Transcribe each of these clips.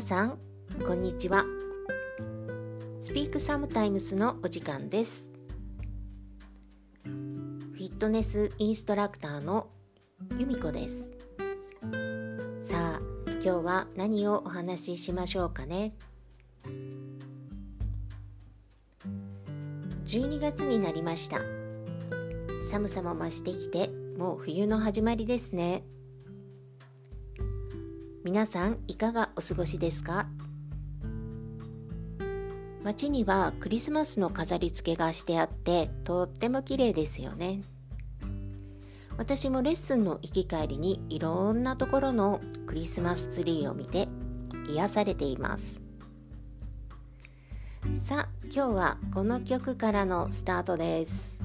皆さんこんにちは。スピークサムタイムスのお時間です。フィットネスインストラクターの由美子です。さあ今日は何をお話ししましょうかね。12月になりました。寒さも増してきてもう冬の始まりですね。皆さんいかがお過ごしですか？街にはクリスマスの飾り付けがしてあってとっても綺麗ですよね。私もレッスンの行き帰りにいろんなところのクリスマスツリーを見て癒されています。さあ今日はこの曲からのスタートです。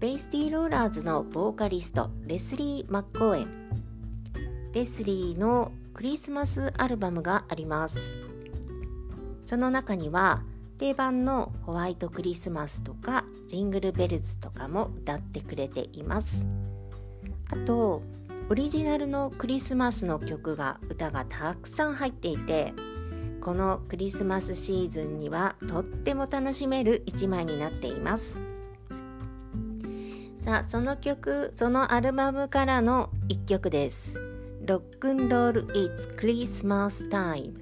ベイスティーローラーズのボーカリストレスリー・マッコーエン。レスリーのクリスマスアルバムがあります。その中には定番のホワイトクリスマスとかジングルベルズとかも歌ってくれています。あとオリジナルのクリスマスの曲が歌がたくさん入っていてこのクリスマスシーズンにはとっても楽しめる一枚になっています。さあその曲そのアルバムからの一曲です。ロックンロール It's Christmas Time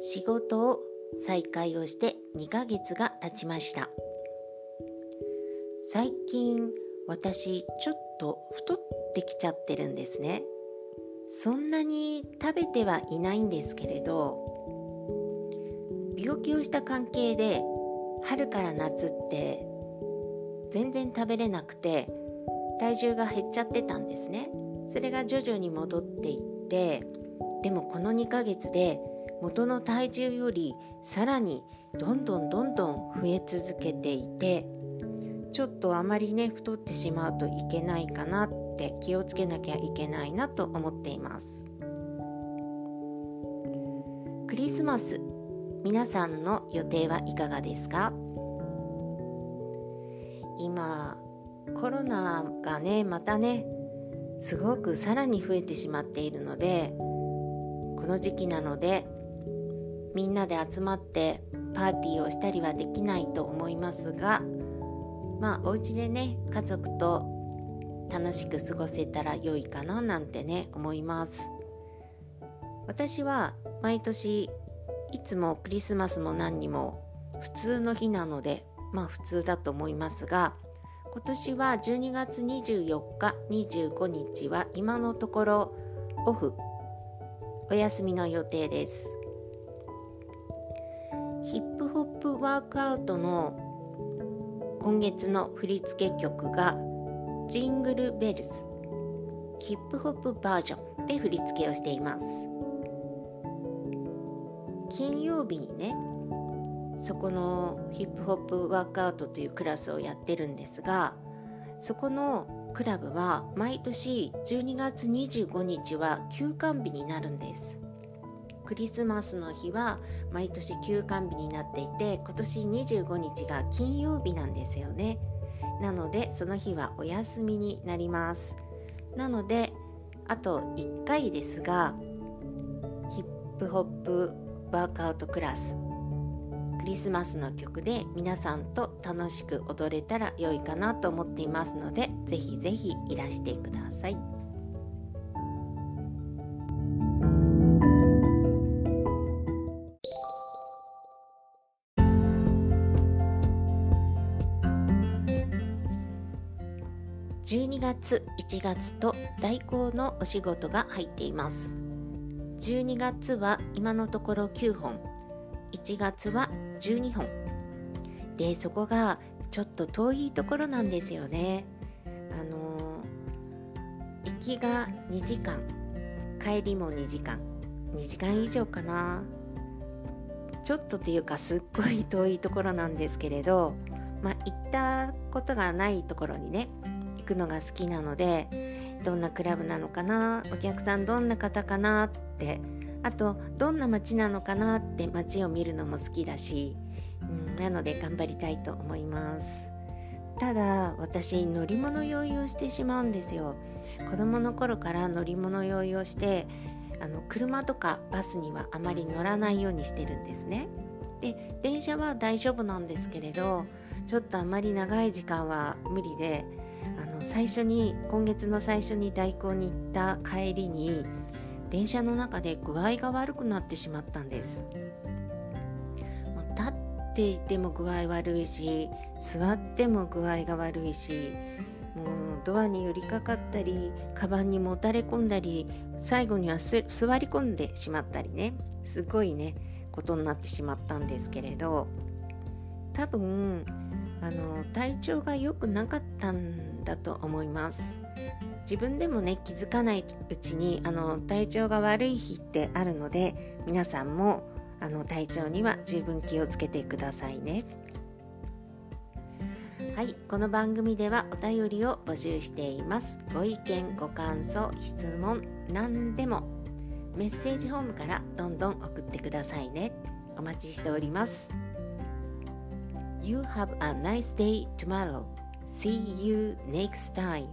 仕事を再開をして2ヶ月が経ちました。最近私ちょっと太ってきちゃってるんですね。そんなに食べてはいないんですけれど病気をした関係で春から夏って全然食べれなくて体重が減っちゃってたんですね。それが徐々に戻っていってでもこの2ヶ月で元の体重よりさらにどんどんどんどん増え続けていてちょっとあまりね太ってしまうといけないかなって気をつけなきゃいけないなと思っています。クリスマス皆さんの予定はいかがですか？今コロナがねまたねすごくさらに増えてしまっているのでこの時期なのでみんなで集まってパーティーをしたりはできないと思いますがまあお家でね家族と楽しく過ごせたら良いかななんてね思います。私は毎年いつもクリスマスも何にも普通の日なのでまあ普通だと思いますが今年は12月24日25日は今のところオフお休みの予定です。ヒップホップワークアウトの今月の振り付け曲がジングルベルズヒップホップバージョンで振り付けをしています。金曜日にねそこのヒップホップワークアウトというクラスをやってるんですがそこのクラブは毎年12月25日は休館日になるんです。クリスマスの日は毎年休館日になっていて今年25日が金曜日なんですよね。なのでその日はお休みになりますなのであと1回ですがヒップホップワークアウトクラスクリスマスの曲で皆さんと楽しく踊れたら良いかなと思っていますのでぜひぜひいらしてください。12月1月と代行のお仕事が入っています。12月は今のところ9本。1月は12本。でそこがちょっと遠いところなんですよね。あの行きが2時間。帰りも2時間。2時間以上かな。ちょっとというかすっごい遠いところなんですけれどまあ行ったことがないところにね行くのが好きなのでどんなクラブなのかなお客さんどんな方かなってあとどんな街なのかなって街を見るのも好きだし、うん、なので頑張りたいと思います。ただ私乗り物酔いをしてしまうんですよ。子供の頃から乗り物酔いをしてあの車とかバスにはあまり乗らないようにしてるんですね。で電車は大丈夫なんですけれどちょっとあまり長い時間は無理であの最初に今月の最初に代行に行った帰りに電車の中で具合が悪くなってしまったんです。立っていても具合悪いし座っても具合が悪いしもうドアに寄りかかったりカバンにもたれ込んだり最後には座り込んでしまったりね。すごいねことになってしまったんですけれど。多分あの体調が良くなかったんだと思います。自分でもね気づかないうちにあの体調が悪い日ってあるので皆さんもあの体調には十分気をつけてくださいね。はいこの番組ではお便りを募集しています。ご意見ご感想質問何でもメッセージホームからどんどん送ってくださいね。お待ちしております。You have a nice day tomorrow. See you next time.